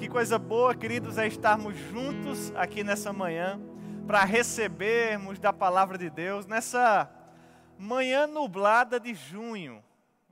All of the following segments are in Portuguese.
Que coisa boa, queridos, é estarmos juntos aqui nessa manhã para recebermos da palavra de Deus nessa manhã nublada de junho.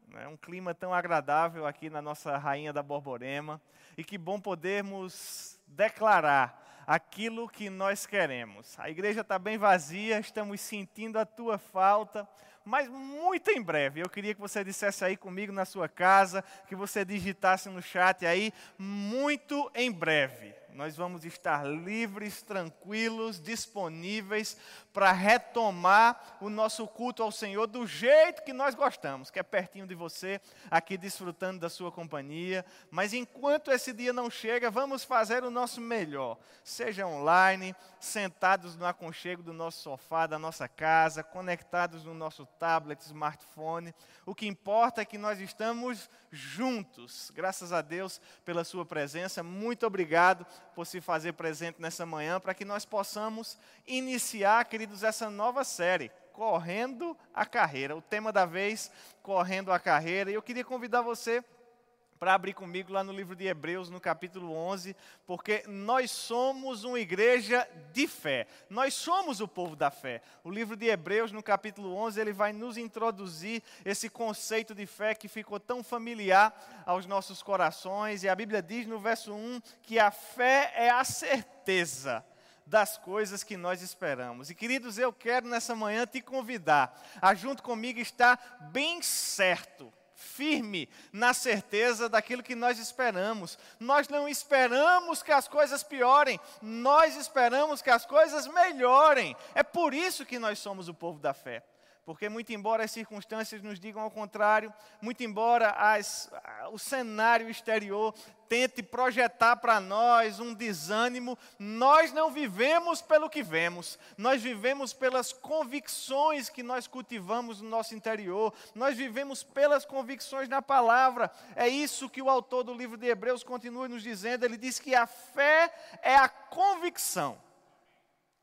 Né? Um clima tão agradável aqui na nossa Rainha da Borborema. E que bom podermos declarar aquilo que nós queremos. A igreja está bem vazia, estamos sentindo a tua falta, mas muito em breve. Eu queria que você dissesse aí comigo na sua casa, que você digitasse no chat aí, muito em breve nós vamos estar livres, tranquilos, disponíveis para retomar o nosso culto ao Senhor do jeito que nós gostamos, que é pertinho de você, aqui desfrutando da sua companhia. Mas enquanto esse dia não chega, vamos fazer o nosso melhor, seja online, sentados no aconchego do nosso sofá, da nossa casa, conectados no nosso tablet, smartphone. O que importa é que nós estamos juntos. Graças a Deus pela sua presença. Muito obrigado por se fazer presente nessa manhã, para que nós possamos iniciar, essa nova série, Correndo a Carreira. O tema da vez, Correndo a Carreira. E eu queria convidar você para abrir comigo lá no livro de Hebreus, no capítulo 11, porque nós somos uma igreja de fé. Nós somos o povo da fé. O livro de Hebreus, no capítulo 11, ele vai nos introduzir esse conceito de fé que ficou tão familiar aos nossos corações. E a Bíblia diz no verso 1 que a fé é a certeza das coisas que nós esperamos. E queridos, eu quero nessa manhã te convidar a junto comigo estar bem certo firme na certeza daquilo que nós esperamos. Nós não esperamos que as coisas piorem, nós esperamos que as coisas melhorem. É por isso que nós somos o povo da fé. Porque, muito embora as circunstâncias nos digam ao contrário, muito embora as, o cenário exterior tente projetar para nós um desânimo, nós não vivemos pelo que vemos, nós vivemos pelas convicções que nós cultivamos no nosso interior, nós vivemos pelas convicções na palavra. É isso que o autor do livro de Hebreus continua nos dizendo. Ele diz que a fé é a convicção.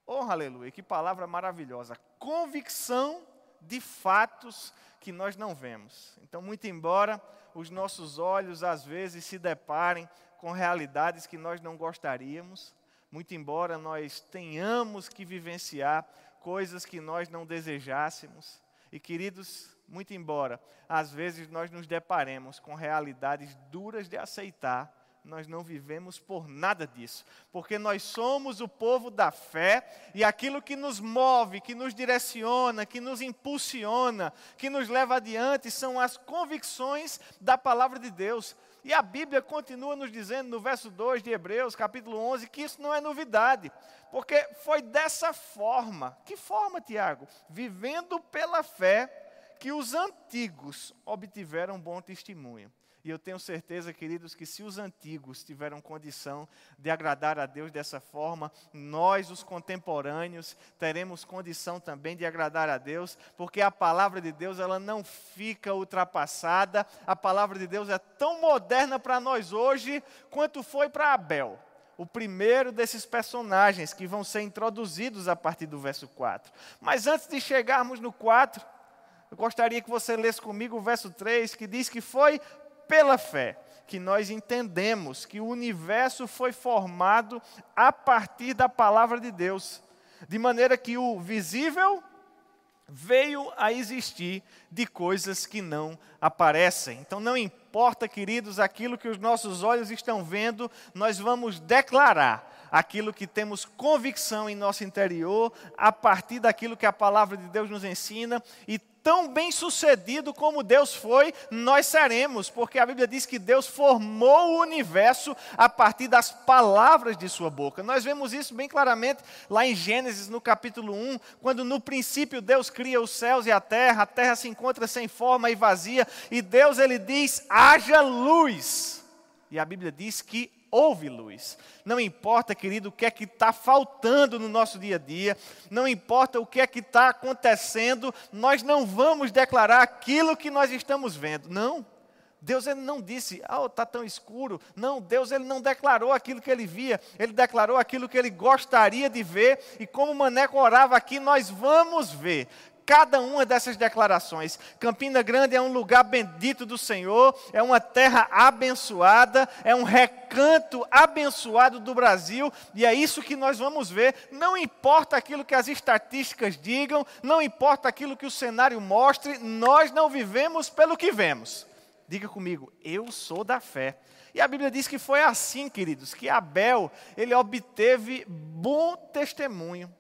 Oh, aleluia, que palavra maravilhosa! Convicção de fatos que nós não vemos. Então, muito embora os nossos olhos às vezes se deparem com realidades que nós não gostaríamos, muito embora nós tenhamos que vivenciar coisas que nós não desejássemos, e queridos, muito embora às vezes nós nos deparemos com realidades duras de aceitar, nós não vivemos por nada disso, porque nós somos o povo da fé e aquilo que nos move, que nos direciona, que nos impulsiona, que nos leva adiante são as convicções da palavra de Deus. E a Bíblia continua nos dizendo no verso 2 de Hebreus, capítulo 11, que isso não é novidade, porque foi dessa forma. Que forma, Tiago? Vivendo pela fé que os antigos obtiveram bom testemunho. E eu tenho certeza, queridos, que se os antigos tiveram condição de agradar a Deus dessa forma, nós, os contemporâneos, teremos condição também de agradar a Deus, porque a palavra de Deus ela não fica ultrapassada. A palavra de Deus é tão moderna para nós hoje quanto foi para Abel o primeiro desses personagens que vão ser introduzidos a partir do verso 4. Mas antes de chegarmos no 4, eu gostaria que você lesse comigo o verso 3, que diz que foi pela fé que nós entendemos que o universo foi formado a partir da palavra de Deus, de maneira que o visível veio a existir de coisas que não aparecem. Então não importa, queridos, aquilo que os nossos olhos estão vendo, nós vamos declarar aquilo que temos convicção em nosso interior, a partir daquilo que a palavra de Deus nos ensina e tão bem sucedido como Deus foi, nós seremos, porque a Bíblia diz que Deus formou o universo a partir das palavras de Sua boca. Nós vemos isso bem claramente lá em Gênesis, no capítulo 1, quando no princípio Deus cria os céus e a terra, a terra se encontra sem forma e vazia, e Deus ele diz: haja luz. E a Bíblia diz que houve luz. Não importa, querido, o que é que está faltando no nosso dia a dia, não importa o que é que está acontecendo, nós não vamos declarar aquilo que nós estamos vendo. Não. Deus ele não disse, ah, oh, está tão escuro. Não, Deus ele não declarou aquilo que ele via, ele declarou aquilo que ele gostaria de ver, e como o Maneco orava aqui, nós vamos ver cada uma dessas declarações. Campina Grande é um lugar bendito do Senhor, é uma terra abençoada, é um recanto abençoado do Brasil, e é isso que nós vamos ver. Não importa aquilo que as estatísticas digam, não importa aquilo que o cenário mostre, nós não vivemos pelo que vemos. Diga comigo, eu sou da fé. E a Bíblia diz que foi assim, queridos, que Abel, ele obteve bom testemunho.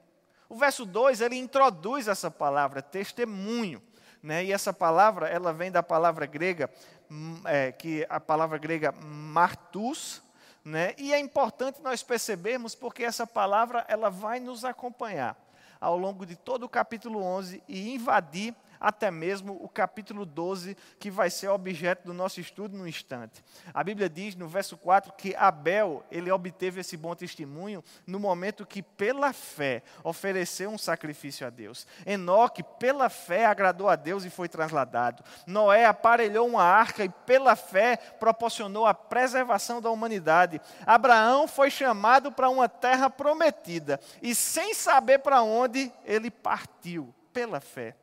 O verso 2, ele introduz essa palavra, testemunho. Né? E essa palavra, ela vem da palavra grega, hum, é, que a palavra grega martus, né? E é importante nós percebermos porque essa palavra ela vai nos acompanhar ao longo de todo o capítulo 11 e invadir até mesmo o capítulo 12, que vai ser objeto do nosso estudo no instante. A Bíblia diz no verso 4 que Abel, ele obteve esse bom testemunho no momento que pela fé ofereceu um sacrifício a Deus. Enoque, pela fé, agradou a Deus e foi transladado. Noé aparelhou uma arca e pela fé proporcionou a preservação da humanidade. Abraão foi chamado para uma terra prometida e sem saber para onde ele partiu pela fé.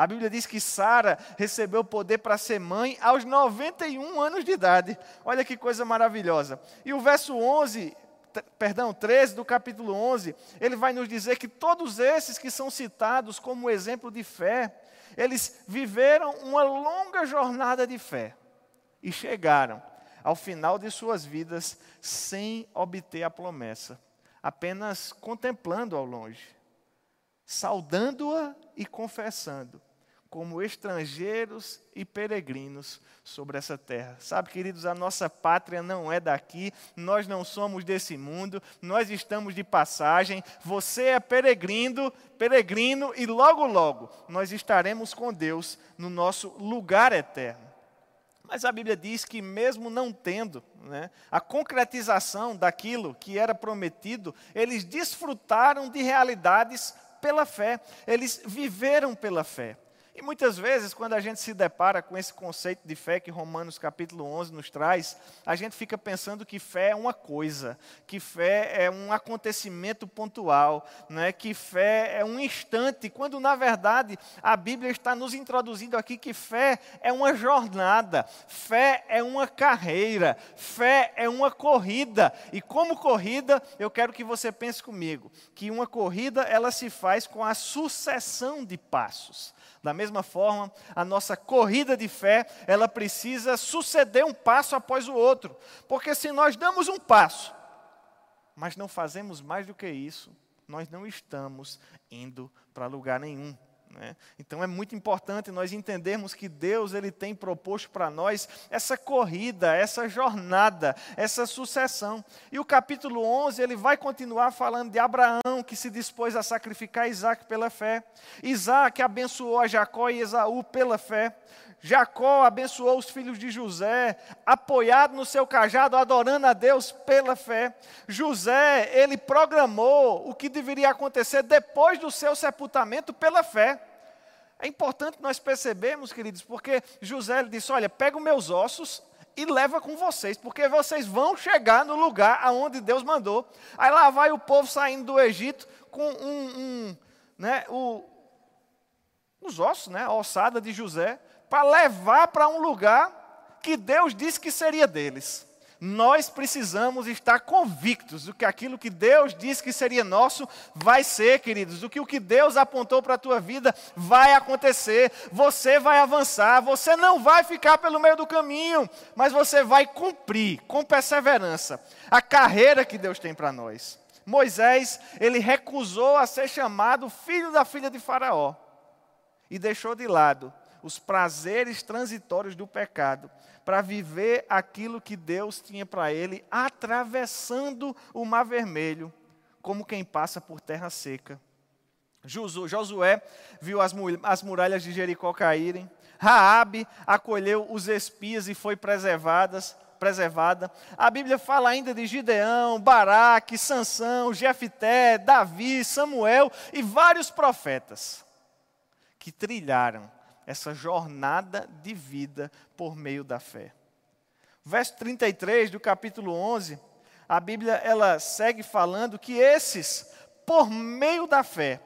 A Bíblia diz que Sara recebeu poder para ser mãe aos 91 anos de idade. Olha que coisa maravilhosa. E o verso 11, perdão, 13 do capítulo 11, ele vai nos dizer que todos esses que são citados como exemplo de fé, eles viveram uma longa jornada de fé e chegaram ao final de suas vidas sem obter a promessa, apenas contemplando ao longe, saudando-a e confessando como estrangeiros e peregrinos sobre essa terra. Sabe, queridos, a nossa pátria não é daqui, nós não somos desse mundo, nós estamos de passagem. Você é peregrino, peregrino e logo logo nós estaremos com Deus no nosso lugar eterno. Mas a Bíblia diz que, mesmo não tendo né, a concretização daquilo que era prometido, eles desfrutaram de realidades pela fé, eles viveram pela fé. E muitas vezes, quando a gente se depara com esse conceito de fé que Romanos capítulo 11 nos traz, a gente fica pensando que fé é uma coisa, que fé é um acontecimento pontual, né? que fé é um instante, quando na verdade a Bíblia está nos introduzindo aqui que fé é uma jornada, fé é uma carreira, fé é uma corrida. E como corrida, eu quero que você pense comigo, que uma corrida ela se faz com a sucessão de passos. Da mesma forma, a nossa corrida de fé, ela precisa suceder um passo após o outro. Porque se nós damos um passo, mas não fazemos mais do que isso, nós não estamos indo para lugar nenhum. Né? Então é muito importante nós entendermos que Deus ele tem proposto para nós essa corrida, essa jornada, essa sucessão. E o capítulo 11 ele vai continuar falando de Abraão que se dispôs a sacrificar Isaac pela fé. Isaac abençoou a Jacó e Esaú pela fé. Jacó abençoou os filhos de José, apoiado no seu cajado, adorando a Deus pela fé. José, ele programou o que deveria acontecer depois do seu sepultamento pela fé. É importante nós percebermos, queridos, porque José disse: Olha, pega os meus ossos e leva com vocês, porque vocês vão chegar no lugar aonde Deus mandou. Aí lá vai o povo saindo do Egito com um, um né, o, os ossos, né, a ossada de José para levar para um lugar que Deus disse que seria deles. Nós precisamos estar convictos do que aquilo que Deus disse que seria nosso vai ser, queridos, do que o que Deus apontou para a tua vida vai acontecer. Você vai avançar, você não vai ficar pelo meio do caminho, mas você vai cumprir com perseverança a carreira que Deus tem para nós. Moisés, ele recusou a ser chamado filho da filha de Faraó e deixou de lado os prazeres transitórios do pecado, para viver aquilo que Deus tinha para ele, atravessando o Mar Vermelho, como quem passa por terra seca. Josué viu as, as muralhas de Jericó caírem, Raabe acolheu os espias e foi preservadas, preservada. A Bíblia fala ainda de Gideão, Baraque, Sansão, Jefité, Davi, Samuel e vários profetas que trilharam essa jornada de vida por meio da fé. Verso 33 do capítulo 11, a Bíblia ela segue falando que esses, por meio da fé,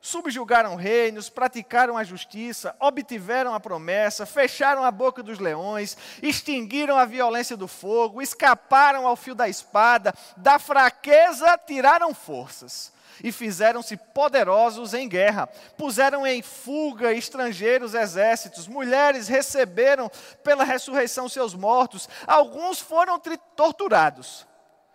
subjugaram reinos, praticaram a justiça, obtiveram a promessa, fecharam a boca dos leões, extinguiram a violência do fogo, escaparam ao fio da espada, da fraqueza tiraram forças e fizeram-se poderosos em guerra. Puseram em fuga estrangeiros exércitos, mulheres receberam pela ressurreição seus mortos, alguns foram torturados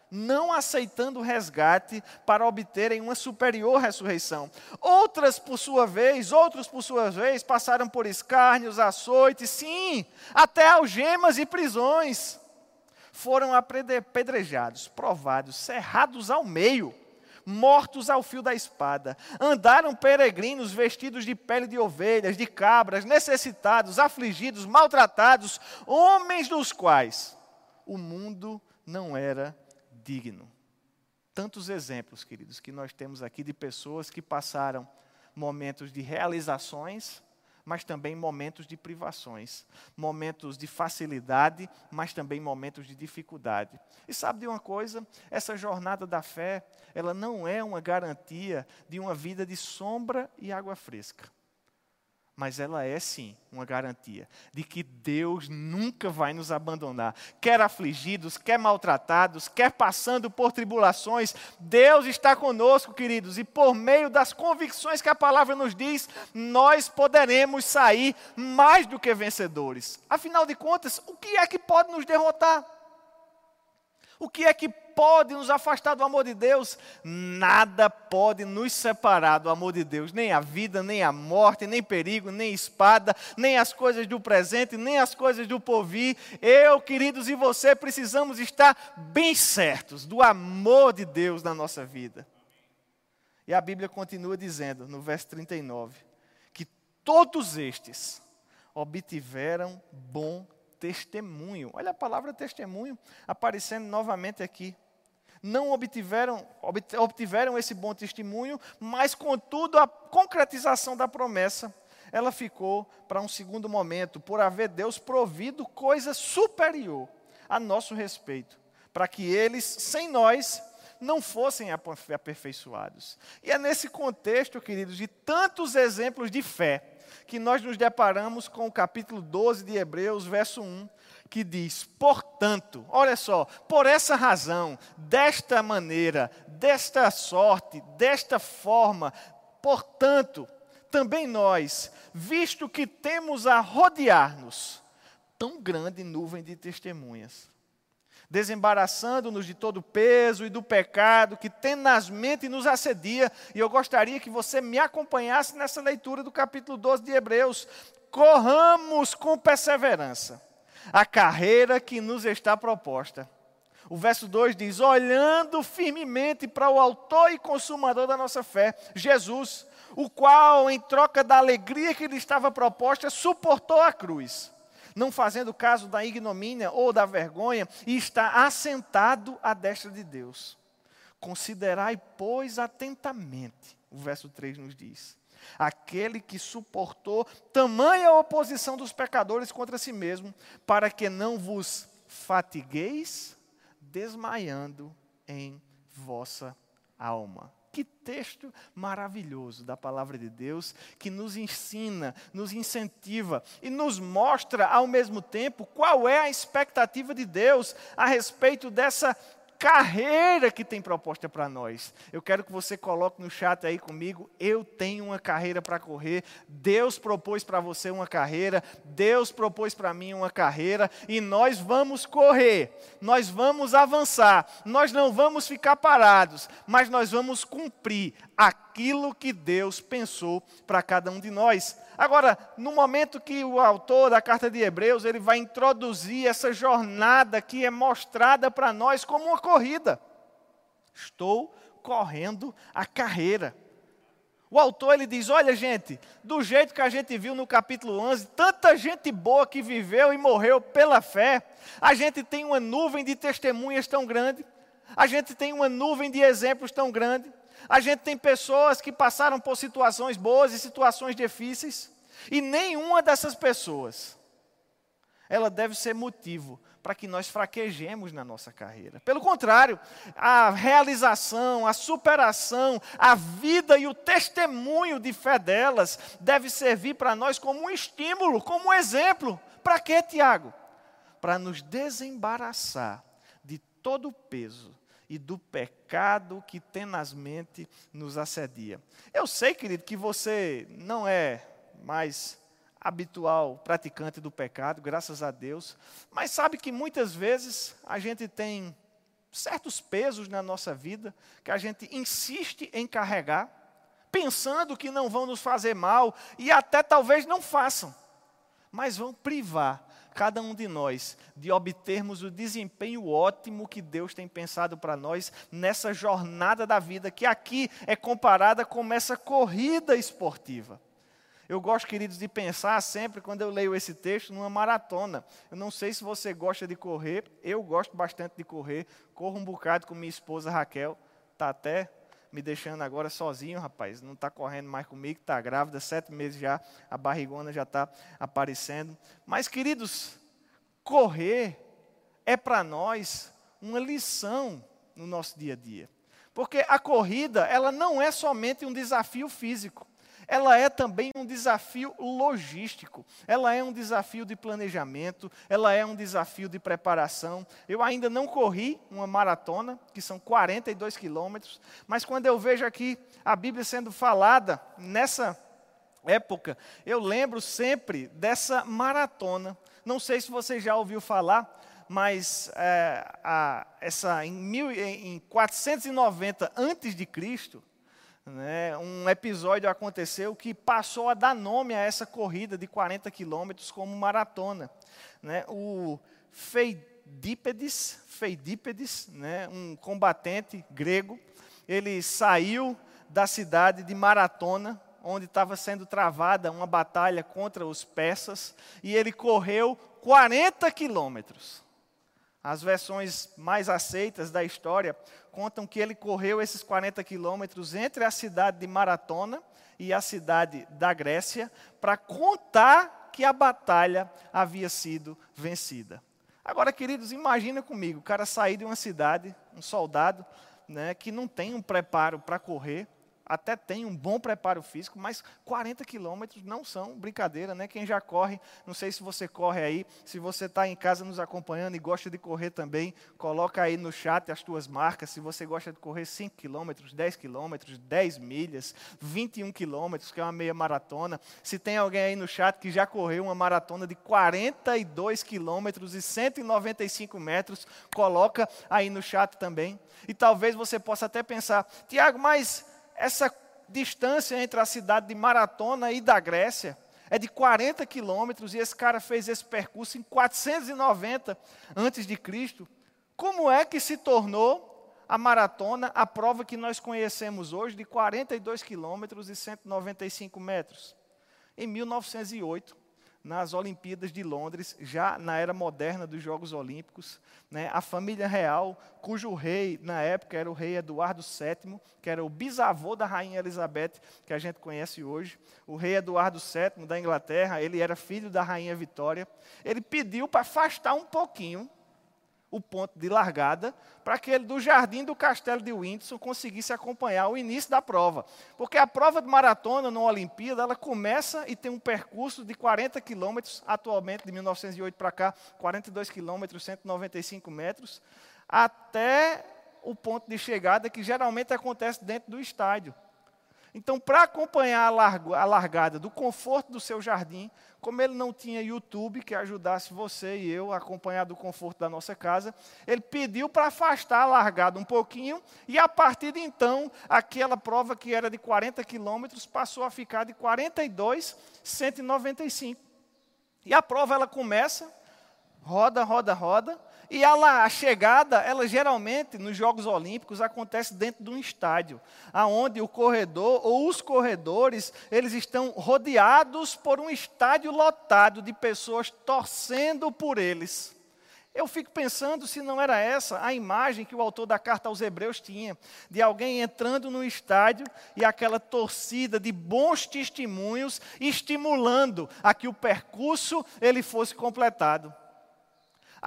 não aceitando resgate para obterem uma superior ressurreição. Outras, por sua vez, outros, por sua vez, passaram por escárnios, açoites, sim, até algemas e prisões. Foram apedrejados, provados, cerrados ao meio, mortos ao fio da espada. Andaram peregrinos vestidos de pele de ovelhas, de cabras, necessitados, afligidos, maltratados, homens dos quais o mundo não era digno. Tantos exemplos, queridos, que nós temos aqui de pessoas que passaram momentos de realizações, mas também momentos de privações, momentos de facilidade, mas também momentos de dificuldade. E sabe de uma coisa? Essa jornada da fé, ela não é uma garantia de uma vida de sombra e água fresca mas ela é sim uma garantia de que Deus nunca vai nos abandonar. Quer afligidos, quer maltratados, quer passando por tribulações, Deus está conosco, queridos, e por meio das convicções que a palavra nos diz, nós poderemos sair mais do que vencedores. Afinal de contas, o que é que pode nos derrotar? O que é que pode nos afastar do amor de Deus? Nada pode nos separar do amor de Deus, nem a vida, nem a morte, nem perigo, nem espada, nem as coisas do presente, nem as coisas do porvir. Eu, queridos, e você precisamos estar bem certos do amor de Deus na nossa vida. E a Bíblia continua dizendo, no verso 39, que todos estes obtiveram bom testemunho. Olha a palavra testemunho aparecendo novamente aqui não obtiveram, obtiveram esse bom testemunho, mas, contudo, a concretização da promessa, ela ficou para um segundo momento, por haver Deus provido coisa superior a nosso respeito, para que eles, sem nós, não fossem aperfeiçoados. E é nesse contexto, queridos, de tantos exemplos de fé, que nós nos deparamos com o capítulo 12 de Hebreus, verso 1, que diz: portanto, olha só, por essa razão, desta maneira, desta sorte, desta forma, portanto, também nós, visto que temos a rodear-nos tão grande nuvem de testemunhas, desembaraçando-nos de todo o peso e do pecado que tenazmente nos assedia, e eu gostaria que você me acompanhasse nessa leitura do capítulo 12 de Hebreus. Corramos com perseverança a carreira que nos está proposta. O verso 2 diz: olhando firmemente para o Autor e Consumador da nossa fé, Jesus, o qual, em troca da alegria que lhe estava proposta, suportou a cruz, não fazendo caso da ignomínia ou da vergonha, e está assentado à destra de Deus. Considerai, pois, atentamente, o verso 3 nos diz, aquele que suportou tamanha oposição dos pecadores contra si mesmo, para que não vos fatigueis desmaiando em vossa alma. Que texto maravilhoso da palavra de Deus que nos ensina, nos incentiva e nos mostra ao mesmo tempo qual é a expectativa de Deus a respeito dessa carreira que tem proposta para nós. Eu quero que você coloque no chat aí comigo. Eu tenho uma carreira para correr. Deus propôs para você uma carreira. Deus propôs para mim uma carreira. E nós vamos correr. Nós vamos avançar. Nós não vamos ficar parados. Mas nós vamos cumprir aquilo que Deus pensou para cada um de nós. Agora, no momento que o autor da carta de Hebreus, ele vai introduzir essa jornada que é mostrada para nós como uma corrida. Estou correndo a carreira. O autor ele diz: "Olha, gente, do jeito que a gente viu no capítulo 11, tanta gente boa que viveu e morreu pela fé, a gente tem uma nuvem de testemunhas tão grande, a gente tem uma nuvem de exemplos tão grande, a gente tem pessoas que passaram por situações boas e situações difíceis, e nenhuma dessas pessoas ela deve ser motivo para que nós fraquejemos na nossa carreira. Pelo contrário, a realização, a superação, a vida e o testemunho de fé delas deve servir para nós como um estímulo, como um exemplo. Para quê, Tiago? Para nos desembaraçar de todo o peso e do pecado que tenazmente nos assedia. Eu sei, querido, que você não é mais habitual praticante do pecado, graças a Deus, mas sabe que muitas vezes a gente tem certos pesos na nossa vida que a gente insiste em carregar, pensando que não vão nos fazer mal e até talvez não façam, mas vão privar cada um de nós de obtermos o desempenho ótimo que Deus tem pensado para nós nessa jornada da vida, que aqui é comparada com essa corrida esportiva. Eu gosto, queridos, de pensar sempre, quando eu leio esse texto, numa maratona. Eu não sei se você gosta de correr, eu gosto bastante de correr. Corro um bocado com minha esposa Raquel, está até me deixando agora sozinho, rapaz. Não está correndo mais comigo, está grávida, sete meses já, a barrigona já está aparecendo. Mas, queridos, correr é para nós uma lição no nosso dia a dia. Porque a corrida, ela não é somente um desafio físico ela é também um desafio logístico, ela é um desafio de planejamento, ela é um desafio de preparação. Eu ainda não corri uma maratona, que são 42 quilômetros, mas quando eu vejo aqui a Bíblia sendo falada nessa época, eu lembro sempre dessa maratona. Não sei se você já ouviu falar, mas é, a, essa em, mil, em 490 antes de Cristo, né, um episódio aconteceu que passou a dar nome a essa corrida de 40 quilômetros como maratona. Né, o Feidípedes, Feidípedes né, um combatente grego, ele saiu da cidade de Maratona, onde estava sendo travada uma batalha contra os persas, e ele correu 40 quilômetros. As versões mais aceitas da história contam que ele correu esses 40 quilômetros entre a cidade de Maratona e a cidade da Grécia para contar que a batalha havia sido vencida. Agora, queridos, imagina comigo, o cara sair de uma cidade, um soldado, né, que não tem um preparo para correr, até tem um bom preparo físico, mas 40 quilômetros não são brincadeira, né? Quem já corre, não sei se você corre aí, se você está em casa nos acompanhando e gosta de correr também, coloca aí no chat as tuas marcas, se você gosta de correr 5 quilômetros, 10 quilômetros, 10 milhas, 21 quilômetros, que é uma meia maratona. Se tem alguém aí no chat que já correu uma maratona de 42 quilômetros e 195 metros, coloca aí no chat também. E talvez você possa até pensar, Tiago, mas essa distância entre a cidade de Maratona e da Grécia é de 40 quilômetros e esse cara fez esse percurso em 490 antes de Cristo. Como é que se tornou a maratona a prova que nós conhecemos hoje de 42 quilômetros e 195 metros? Em 1908, nas Olimpíadas de Londres, já na era moderna dos Jogos Olímpicos, né, a família real, cujo rei na época era o rei Eduardo VII, que era o bisavô da rainha Elizabeth, que a gente conhece hoje. O rei Eduardo VII da Inglaterra, ele era filho da rainha Vitória. Ele pediu para afastar um pouquinho o ponto de largada para que ele do jardim do castelo de Windsor conseguisse acompanhar o início da prova. Porque a prova de maratona na Olimpíada, ela começa e tem um percurso de 40 quilômetros, atualmente de 1908 para cá, 42 quilômetros, 195 metros, até o ponto de chegada que geralmente acontece dentro do estádio. Então, para acompanhar a largada do conforto do seu jardim, como ele não tinha YouTube que ajudasse você e eu a acompanhar do conforto da nossa casa, ele pediu para afastar a largada um pouquinho, e a partir de então, aquela prova que era de 40 quilômetros passou a ficar de 42, 195. E a prova ela começa, roda, roda, roda, e ela, a chegada, ela geralmente nos Jogos Olímpicos acontece dentro de um estádio, aonde o corredor ou os corredores, eles estão rodeados por um estádio lotado de pessoas torcendo por eles. Eu fico pensando se não era essa a imagem que o autor da carta aos Hebreus tinha, de alguém entrando no estádio e aquela torcida de bons testemunhos estimulando a que o percurso ele fosse completado.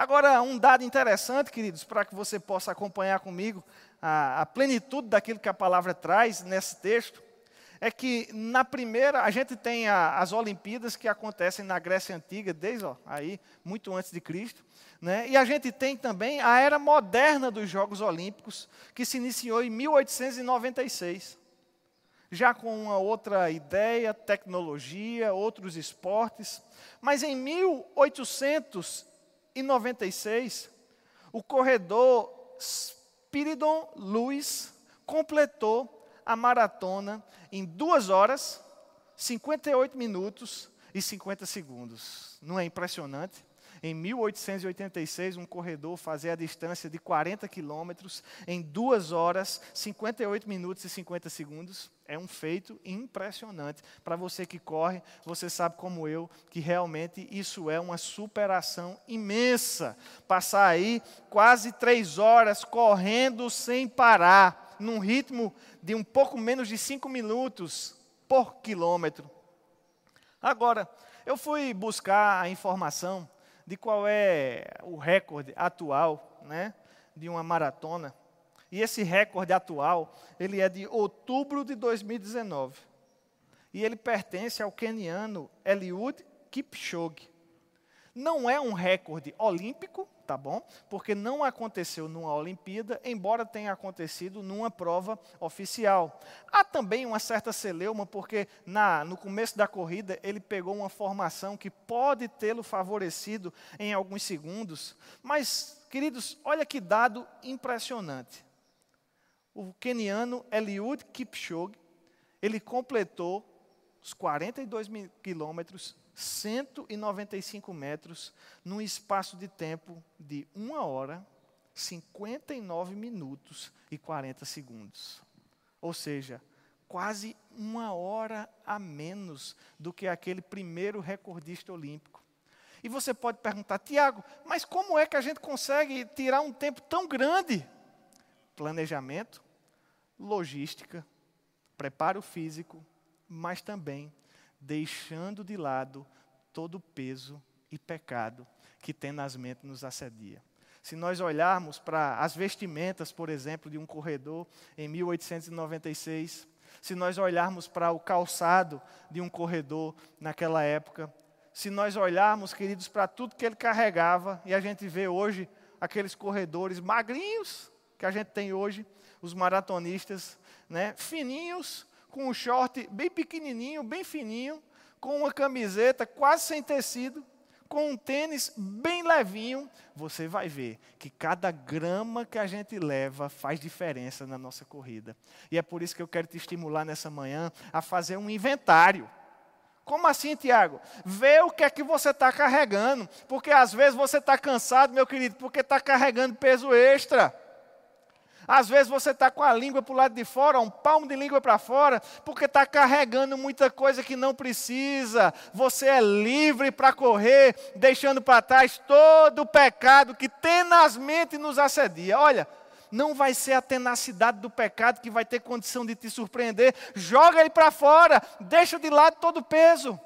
Agora, um dado interessante, queridos, para que você possa acompanhar comigo a, a plenitude daquilo que a palavra traz nesse texto, é que na primeira, a gente tem a, as Olimpíadas que acontecem na Grécia Antiga, desde ó, aí, muito antes de Cristo. Né? E a gente tem também a era moderna dos Jogos Olímpicos, que se iniciou em 1896. Já com uma outra ideia, tecnologia, outros esportes. Mas em 1896, o corredor Spiridon Lewis completou a maratona em 2 horas, 58 minutos e 50 segundos. Não é impressionante? Em 1886, um corredor fazia a distância de 40 quilômetros em 2 horas, 58 minutos e 50 segundos. É um feito impressionante. Para você que corre, você sabe como eu que realmente isso é uma superação imensa. Passar aí quase três horas correndo sem parar, num ritmo de um pouco menos de 5 minutos por quilômetro. Agora, eu fui buscar a informação de qual é o recorde atual né, de uma maratona. E esse recorde atual, ele é de outubro de 2019. E ele pertence ao keniano Eliud Kipchoge. Não é um recorde olímpico, tá bom? Porque não aconteceu numa Olimpíada, embora tenha acontecido numa prova oficial. Há também uma certa celeuma, porque na, no começo da corrida ele pegou uma formação que pode tê-lo favorecido em alguns segundos. Mas, queridos, olha que dado impressionante. O keniano Eliud Kipchoge, ele completou os 42 quilômetros 195 metros, num espaço de tempo de 1 hora, 59 minutos e 40 segundos. Ou seja, quase uma hora a menos do que aquele primeiro recordista olímpico. E você pode perguntar, Tiago, mas como é que a gente consegue tirar um tempo tão grande? Planejamento, logística, preparo físico, mas também deixando de lado todo o peso e pecado que tenazmente nos assedia. Se nós olharmos para as vestimentas, por exemplo, de um corredor em 1896, se nós olharmos para o calçado de um corredor naquela época, se nós olharmos, queridos, para tudo que ele carregava, e a gente vê hoje aqueles corredores magrinhos que a gente tem hoje, os maratonistas, né, fininhos, com um short bem pequenininho, bem fininho, com uma camiseta quase sem tecido, com um tênis bem levinho, você vai ver que cada grama que a gente leva faz diferença na nossa corrida. E é por isso que eu quero te estimular nessa manhã a fazer um inventário. Como assim, Tiago? Vê o que é que você está carregando. Porque às vezes você está cansado, meu querido, porque está carregando peso extra. Às vezes você está com a língua para o lado de fora, um palmo de língua para fora, porque está carregando muita coisa que não precisa. Você é livre para correr, deixando para trás todo o pecado que tenazmente nos assedia. Olha, não vai ser a tenacidade do pecado que vai ter condição de te surpreender. Joga ele para fora, deixa de lado todo o peso.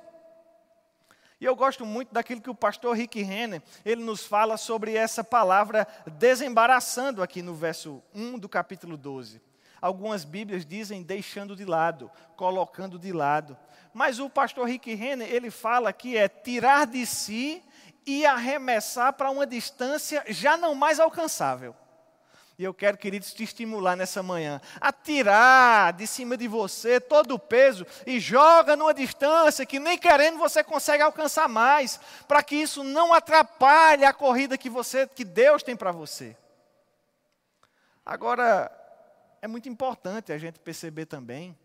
E eu gosto muito daquilo que o pastor Rick Renner, ele nos fala sobre essa palavra desembaraçando aqui no verso 1 do capítulo 12. Algumas Bíblias dizem deixando de lado, colocando de lado. Mas o pastor Rick Renner, ele fala que é tirar de si e arremessar para uma distância já não mais alcançável. E eu quero, queridos, te estimular nessa manhã a tirar de cima de você todo o peso e joga numa distância que nem querendo você consegue alcançar mais, para que isso não atrapalhe a corrida que você, que Deus tem para você. Agora, é muito importante a gente perceber também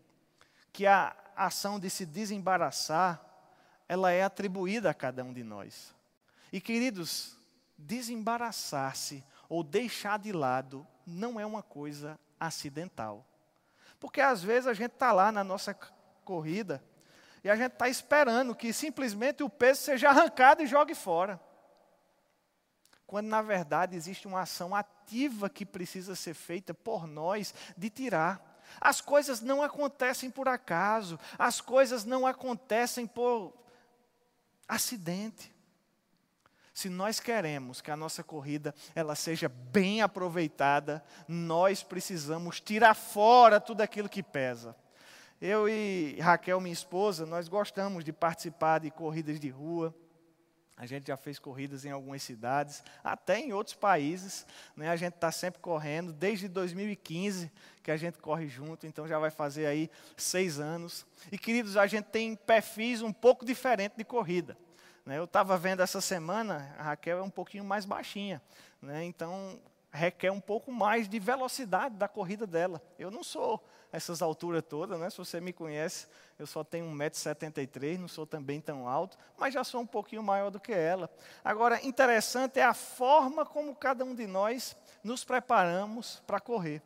que a ação de se desembaraçar, ela é atribuída a cada um de nós. E queridos, desembaraçar-se ou deixar de lado não é uma coisa acidental. Porque às vezes a gente está lá na nossa corrida e a gente está esperando que simplesmente o peso seja arrancado e jogue fora. Quando na verdade existe uma ação ativa que precisa ser feita por nós de tirar. As coisas não acontecem por acaso, as coisas não acontecem por acidente. Se nós queremos que a nossa corrida ela seja bem aproveitada, nós precisamos tirar fora tudo aquilo que pesa. Eu e Raquel, minha esposa, nós gostamos de participar de corridas de rua. A gente já fez corridas em algumas cidades, até em outros países. Né? A gente está sempre correndo, desde 2015 que a gente corre junto, então já vai fazer aí seis anos. E queridos, a gente tem perfis um pouco diferentes de corrida. Né? Eu estava vendo essa semana, a Raquel é um pouquinho mais baixinha, né? então requer um pouco mais de velocidade da corrida dela. Eu não sou essas alturas todas, né? Se você me conhece, eu só tenho 1,73m, não sou também tão alto, mas já sou um pouquinho maior do que ela. Agora, interessante é a forma como cada um de nós nos preparamos para correr.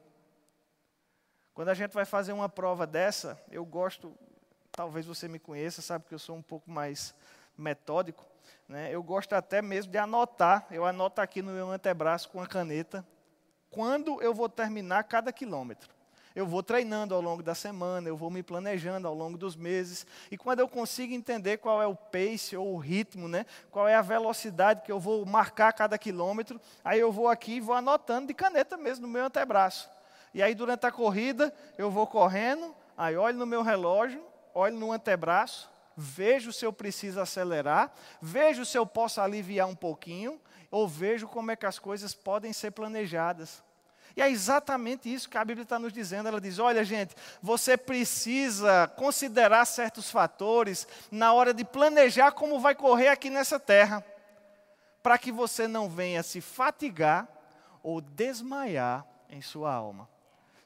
Quando a gente vai fazer uma prova dessa, eu gosto, talvez você me conheça, sabe que eu sou um pouco mais metódico. Né? Eu gosto até mesmo de anotar, eu anoto aqui no meu antebraço com a caneta, quando eu vou terminar cada quilômetro. Eu vou treinando ao longo da semana, eu vou me planejando ao longo dos meses, e quando eu consigo entender qual é o pace ou o ritmo, né, qual é a velocidade que eu vou marcar cada quilômetro, aí eu vou aqui e vou anotando de caneta mesmo no meu antebraço. E aí durante a corrida eu vou correndo, aí olho no meu relógio, olho no antebraço, vejo se eu preciso acelerar, vejo se eu posso aliviar um pouquinho, ou vejo como é que as coisas podem ser planejadas. E é exatamente isso que a Bíblia está nos dizendo. Ela diz: olha, gente, você precisa considerar certos fatores na hora de planejar como vai correr aqui nessa terra, para que você não venha se fatigar ou desmaiar em sua alma.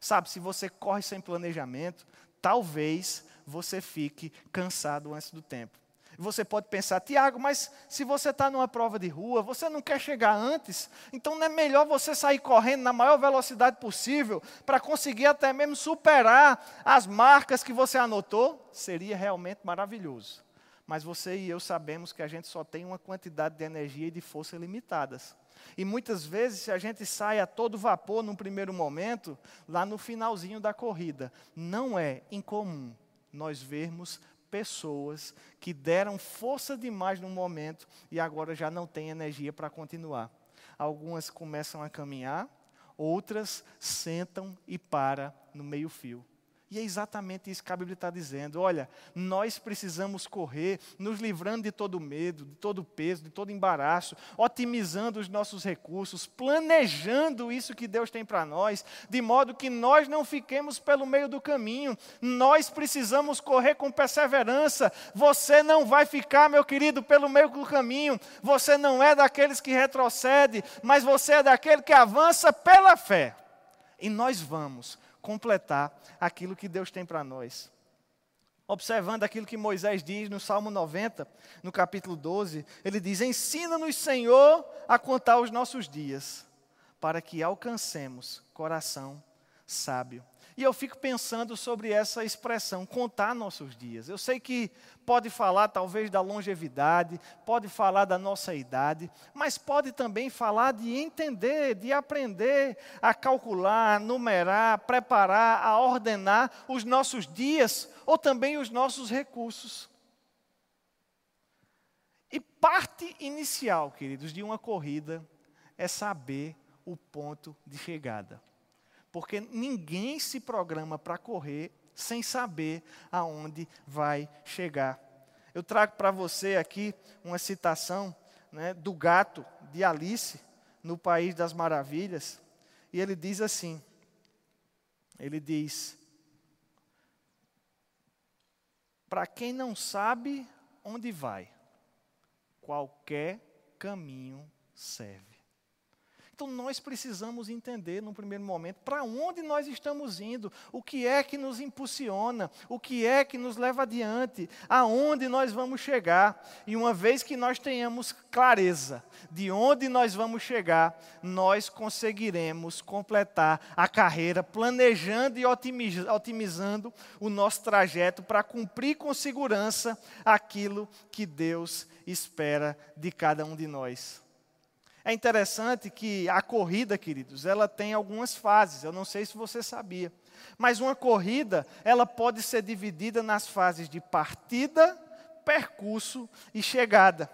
Sabe, se você corre sem planejamento, talvez você fique cansado antes do tempo. Você pode pensar, Tiago, mas se você está numa prova de rua, você não quer chegar antes, então não é melhor você sair correndo na maior velocidade possível para conseguir até mesmo superar as marcas que você anotou? Seria realmente maravilhoso. Mas você e eu sabemos que a gente só tem uma quantidade de energia e de força limitadas. E muitas vezes, se a gente sai a todo vapor num primeiro momento, lá no finalzinho da corrida, não é incomum nós vermos pessoas que deram força demais no momento e agora já não têm energia para continuar. Algumas começam a caminhar, outras sentam e param no meio-fio. E é exatamente isso que a Bíblia está dizendo. Olha, nós precisamos correr, nos livrando de todo medo, de todo peso, de todo embaraço, otimizando os nossos recursos, planejando isso que Deus tem para nós, de modo que nós não fiquemos pelo meio do caminho. Nós precisamos correr com perseverança. Você não vai ficar, meu querido, pelo meio do caminho. Você não é daqueles que retrocede, mas você é daquele que avança pela fé. E nós vamos completar aquilo que Deus tem para nós. Observando aquilo que Moisés diz no Salmo 90, no capítulo 12, ele diz: Ensina-nos, Senhor, a contar os nossos dias, para que alcancemos coração sábio. E eu fico pensando sobre essa expressão, contar nossos dias. Eu sei que pode falar talvez da longevidade, pode falar da nossa idade, mas pode também falar de entender, de aprender a calcular, numerar, preparar, a ordenar os nossos dias ou também os nossos recursos. E parte inicial, queridos, de uma corrida é saber o ponto de chegada. Porque ninguém se programa para correr sem saber aonde vai chegar. Eu trago para você aqui uma citação né, do gato de Alice, no País das Maravilhas, e ele diz assim: ele diz, para quem não sabe onde vai, qualquer caminho serve. Então nós precisamos entender no primeiro momento para onde nós estamos indo, o que é que nos impulsiona, o que é que nos leva adiante, aonde nós vamos chegar. E uma vez que nós tenhamos clareza de onde nós vamos chegar, nós conseguiremos completar a carreira planejando e otimizando o nosso trajeto para cumprir com segurança aquilo que Deus espera de cada um de nós. É interessante que a corrida, queridos, ela tem algumas fases. Eu não sei se você sabia. Mas uma corrida, ela pode ser dividida nas fases de partida, percurso e chegada.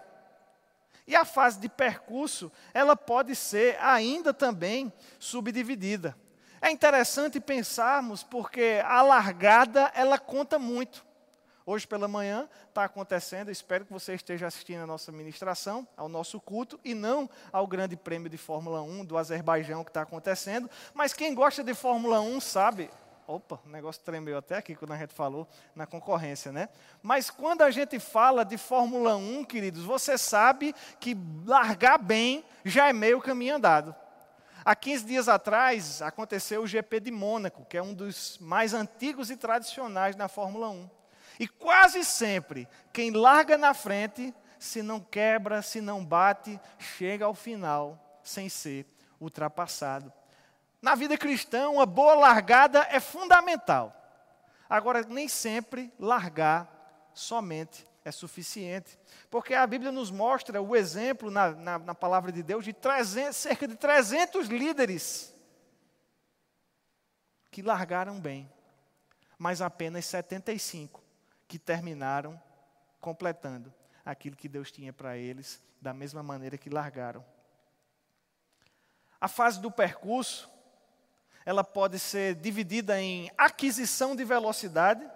E a fase de percurso, ela pode ser ainda também subdividida. É interessante pensarmos porque a largada, ela conta muito. Hoje pela manhã está acontecendo, espero que você esteja assistindo a nossa ministração, ao nosso culto, e não ao grande prêmio de Fórmula 1 do Azerbaijão que está acontecendo. Mas quem gosta de Fórmula 1 sabe. Opa, o negócio tremeu até aqui quando a gente falou na concorrência, né? Mas quando a gente fala de Fórmula 1, queridos, você sabe que largar bem já é meio caminho andado. Há 15 dias atrás aconteceu o GP de Mônaco, que é um dos mais antigos e tradicionais na Fórmula 1. E quase sempre, quem larga na frente, se não quebra, se não bate, chega ao final sem ser ultrapassado. Na vida cristã, uma boa largada é fundamental. Agora, nem sempre largar somente é suficiente. Porque a Bíblia nos mostra o exemplo na, na, na palavra de Deus de 300, cerca de 300 líderes que largaram bem, mas apenas 75 que terminaram completando aquilo que Deus tinha para eles, da mesma maneira que largaram. A fase do percurso, ela pode ser dividida em aquisição de velocidade,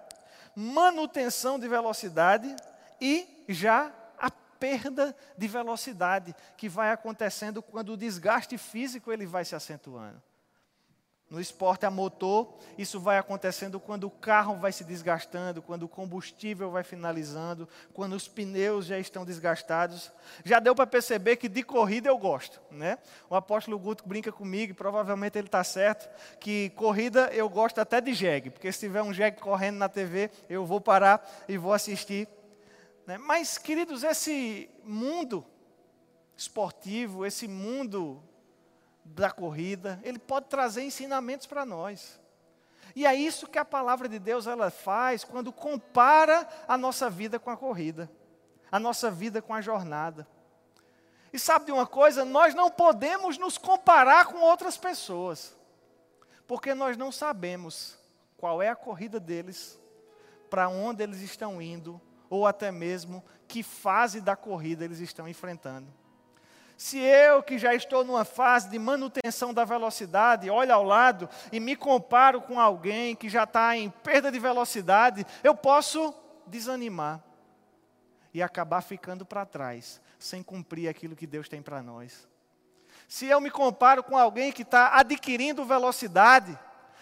manutenção de velocidade e já a perda de velocidade, que vai acontecendo quando o desgaste físico ele vai se acentuando. No esporte a motor, isso vai acontecendo quando o carro vai se desgastando, quando o combustível vai finalizando, quando os pneus já estão desgastados. Já deu para perceber que de corrida eu gosto. Né? O apóstolo Guto brinca comigo, e provavelmente ele está certo, que corrida eu gosto até de jegue, porque se tiver um jegue correndo na TV, eu vou parar e vou assistir. Né? Mas, queridos, esse mundo esportivo, esse mundo da corrida, ele pode trazer ensinamentos para nós. E é isso que a palavra de Deus ela faz quando compara a nossa vida com a corrida, a nossa vida com a jornada. E sabe de uma coisa? Nós não podemos nos comparar com outras pessoas, porque nós não sabemos qual é a corrida deles, para onde eles estão indo, ou até mesmo que fase da corrida eles estão enfrentando. Se eu, que já estou numa fase de manutenção da velocidade, olho ao lado e me comparo com alguém que já está em perda de velocidade, eu posso desanimar e acabar ficando para trás, sem cumprir aquilo que Deus tem para nós. Se eu me comparo com alguém que está adquirindo velocidade,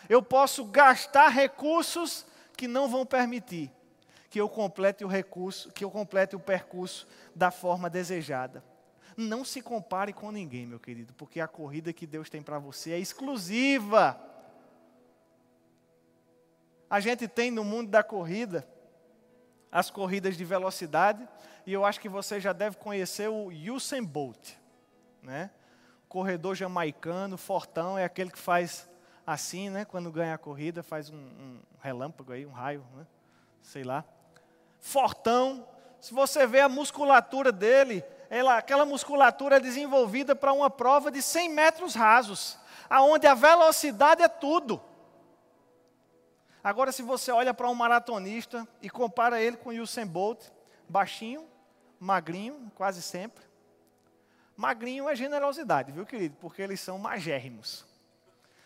eu posso gastar recursos que não vão permitir que eu complete o recurso, que eu complete o percurso da forma desejada. Não se compare com ninguém, meu querido, porque a corrida que Deus tem para você é exclusiva. A gente tem no mundo da corrida as corridas de velocidade, e eu acho que você já deve conhecer o Usain Bolt, né? Corredor jamaicano, fortão, é aquele que faz assim, né? Quando ganha a corrida, faz um, um relâmpago aí, um raio, né? Sei lá. Fortão. Se você vê a musculatura dele, ela, aquela musculatura é desenvolvida para uma prova de 100 metros rasos, aonde a velocidade é tudo. Agora, se você olha para um maratonista e compara ele com Usain Bolt, baixinho, magrinho, quase sempre. Magrinho é generosidade, viu, querido? Porque eles são magérrimos.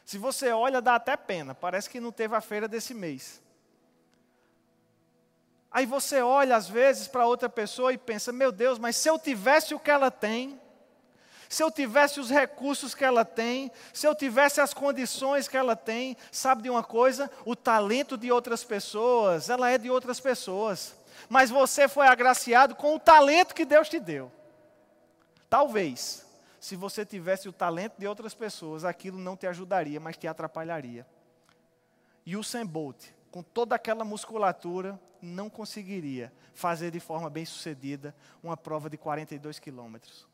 Se você olha, dá até pena. Parece que não teve a feira desse mês. Aí você olha às vezes para outra pessoa e pensa: meu Deus, mas se eu tivesse o que ela tem, se eu tivesse os recursos que ela tem, se eu tivesse as condições que ela tem, sabe de uma coisa? O talento de outras pessoas, ela é de outras pessoas. Mas você foi agraciado com o talento que Deus te deu. Talvez, se você tivesse o talento de outras pessoas, aquilo não te ajudaria, mas te atrapalharia. E o Bolt, com toda aquela musculatura, não conseguiria fazer de forma bem sucedida uma prova de 42 quilômetros.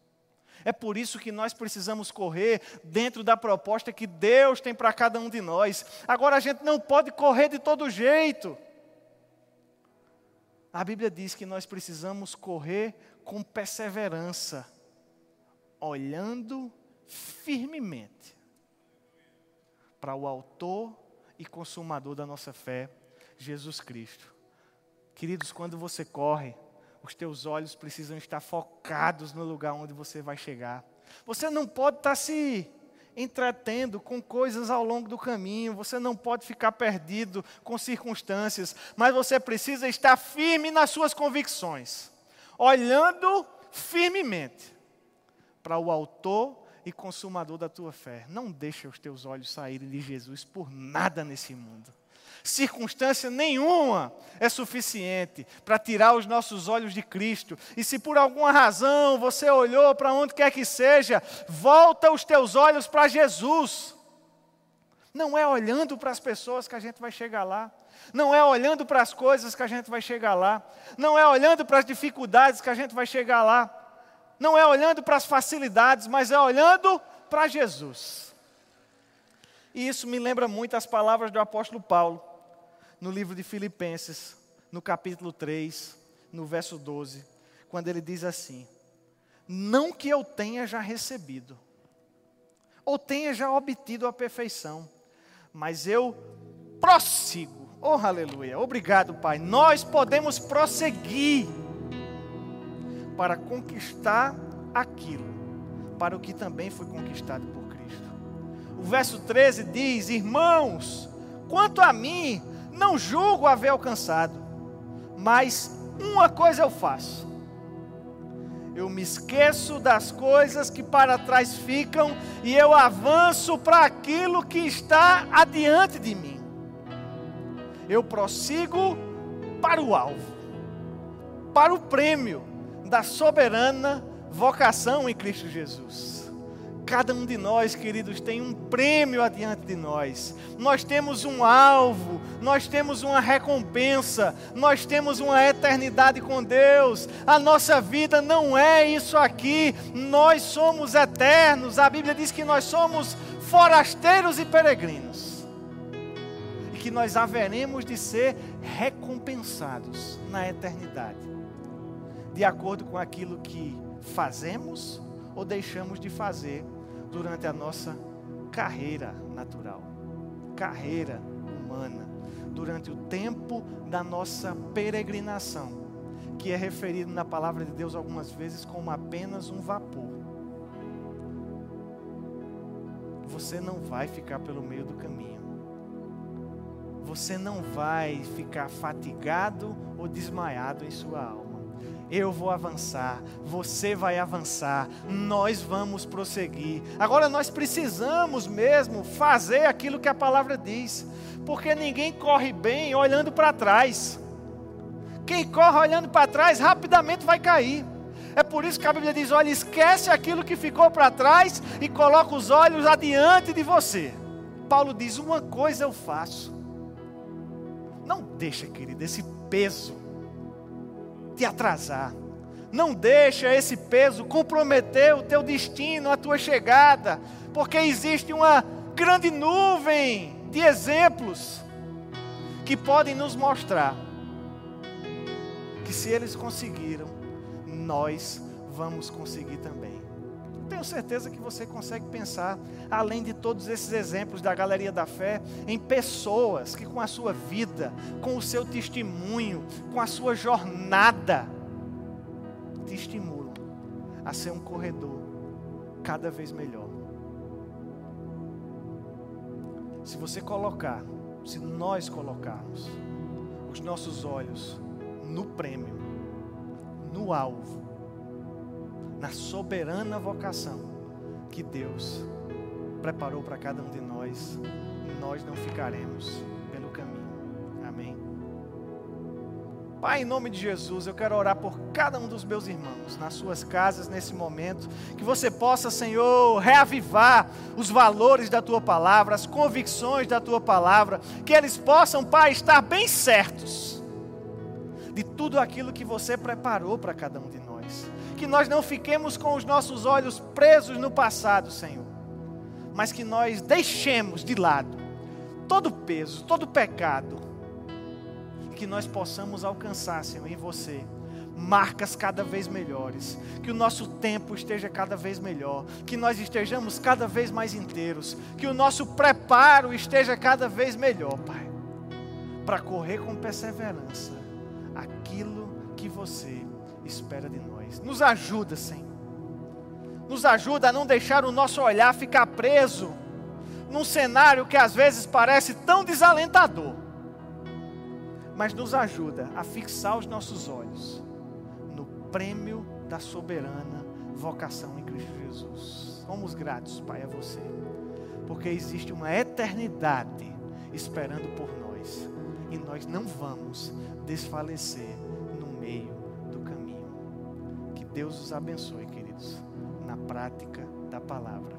É por isso que nós precisamos correr dentro da proposta que Deus tem para cada um de nós. Agora a gente não pode correr de todo jeito. A Bíblia diz que nós precisamos correr com perseverança, olhando firmemente para o Autor e Consumador da nossa fé, Jesus Cristo. Queridos, quando você corre, os teus olhos precisam estar focados no lugar onde você vai chegar. Você não pode estar se entretendo com coisas ao longo do caminho, você não pode ficar perdido com circunstâncias, mas você precisa estar firme nas suas convicções, olhando firmemente para o Autor e Consumador da tua fé. Não deixe os teus olhos saírem de Jesus por nada nesse mundo. Circunstância nenhuma é suficiente para tirar os nossos olhos de Cristo. E se por alguma razão você olhou para onde quer que seja, volta os teus olhos para Jesus. Não é olhando para as pessoas que a gente vai chegar lá. Não é olhando para as coisas que a gente vai chegar lá. Não é olhando para as dificuldades que a gente vai chegar lá. Não é olhando para as facilidades, mas é olhando para Jesus. E isso me lembra muito as palavras do apóstolo Paulo, no livro de Filipenses, no capítulo 3, no verso 12, quando ele diz assim: Não que eu tenha já recebido, ou tenha já obtido a perfeição, mas eu prossigo. Oh, aleluia. Obrigado, Pai. Nós podemos prosseguir para conquistar aquilo, para o que também foi conquistado por Cristo. O verso 13 diz: Irmãos, quanto a mim, não julgo haver alcançado, mas uma coisa eu faço. Eu me esqueço das coisas que para trás ficam e eu avanço para aquilo que está adiante de mim. Eu prossigo para o alvo, para o prêmio da soberana vocação em Cristo Jesus. Cada um de nós, queridos, tem um prêmio adiante de nós. Nós temos um alvo, nós temos uma recompensa, nós temos uma eternidade com Deus. A nossa vida não é isso aqui. Nós somos eternos. A Bíblia diz que nós somos forasteiros e peregrinos. E que nós haveremos de ser recompensados na eternidade, de acordo com aquilo que fazemos ou deixamos de fazer durante a nossa carreira natural, carreira humana, durante o tempo da nossa peregrinação, que é referido na palavra de Deus algumas vezes como apenas um vapor. Você não vai ficar pelo meio do caminho. Você não vai ficar fatigado ou desmaiado em sua alma eu vou avançar, você vai avançar, nós vamos prosseguir. Agora nós precisamos mesmo fazer aquilo que a palavra diz, porque ninguém corre bem olhando para trás. Quem corre olhando para trás rapidamente vai cair. É por isso que a Bíblia diz: olha, esquece aquilo que ficou para trás e coloca os olhos adiante de você. Paulo diz: uma coisa eu faço. Não deixa, querido, esse peso te atrasar. Não deixa esse peso comprometer o teu destino, a tua chegada, porque existe uma grande nuvem de exemplos que podem nos mostrar que se eles conseguiram, nós vamos conseguir também. Tenho certeza que você consegue pensar, além de todos esses exemplos da galeria da fé, em pessoas que, com a sua vida, com o seu testemunho, com a sua jornada, te estimulam a ser um corredor cada vez melhor. Se você colocar, se nós colocarmos os nossos olhos no prêmio, no alvo, na soberana vocação que Deus preparou para cada um de nós, nós não ficaremos pelo caminho. Amém. Pai, em nome de Jesus, eu quero orar por cada um dos meus irmãos, nas suas casas nesse momento, que você possa, Senhor, reavivar os valores da tua palavra, as convicções da tua palavra, que eles possam, Pai, estar bem certos de tudo aquilo que você preparou para cada um de nós que nós não fiquemos com os nossos olhos presos no passado, Senhor, mas que nós deixemos de lado todo peso, todo pecado, que nós possamos alcançar, Senhor, em você marcas cada vez melhores, que o nosso tempo esteja cada vez melhor, que nós estejamos cada vez mais inteiros, que o nosso preparo esteja cada vez melhor, Pai, para correr com perseverança aquilo que você espera de nós. Nos ajuda, Senhor. Nos ajuda a não deixar o nosso olhar ficar preso num cenário que às vezes parece tão desalentador. Mas nos ajuda a fixar os nossos olhos no prêmio da soberana vocação em Cristo Jesus. Somos gratos, Pai, a você, porque existe uma eternidade esperando por nós e nós não vamos desfalecer Deus os abençoe, queridos, na prática da palavra.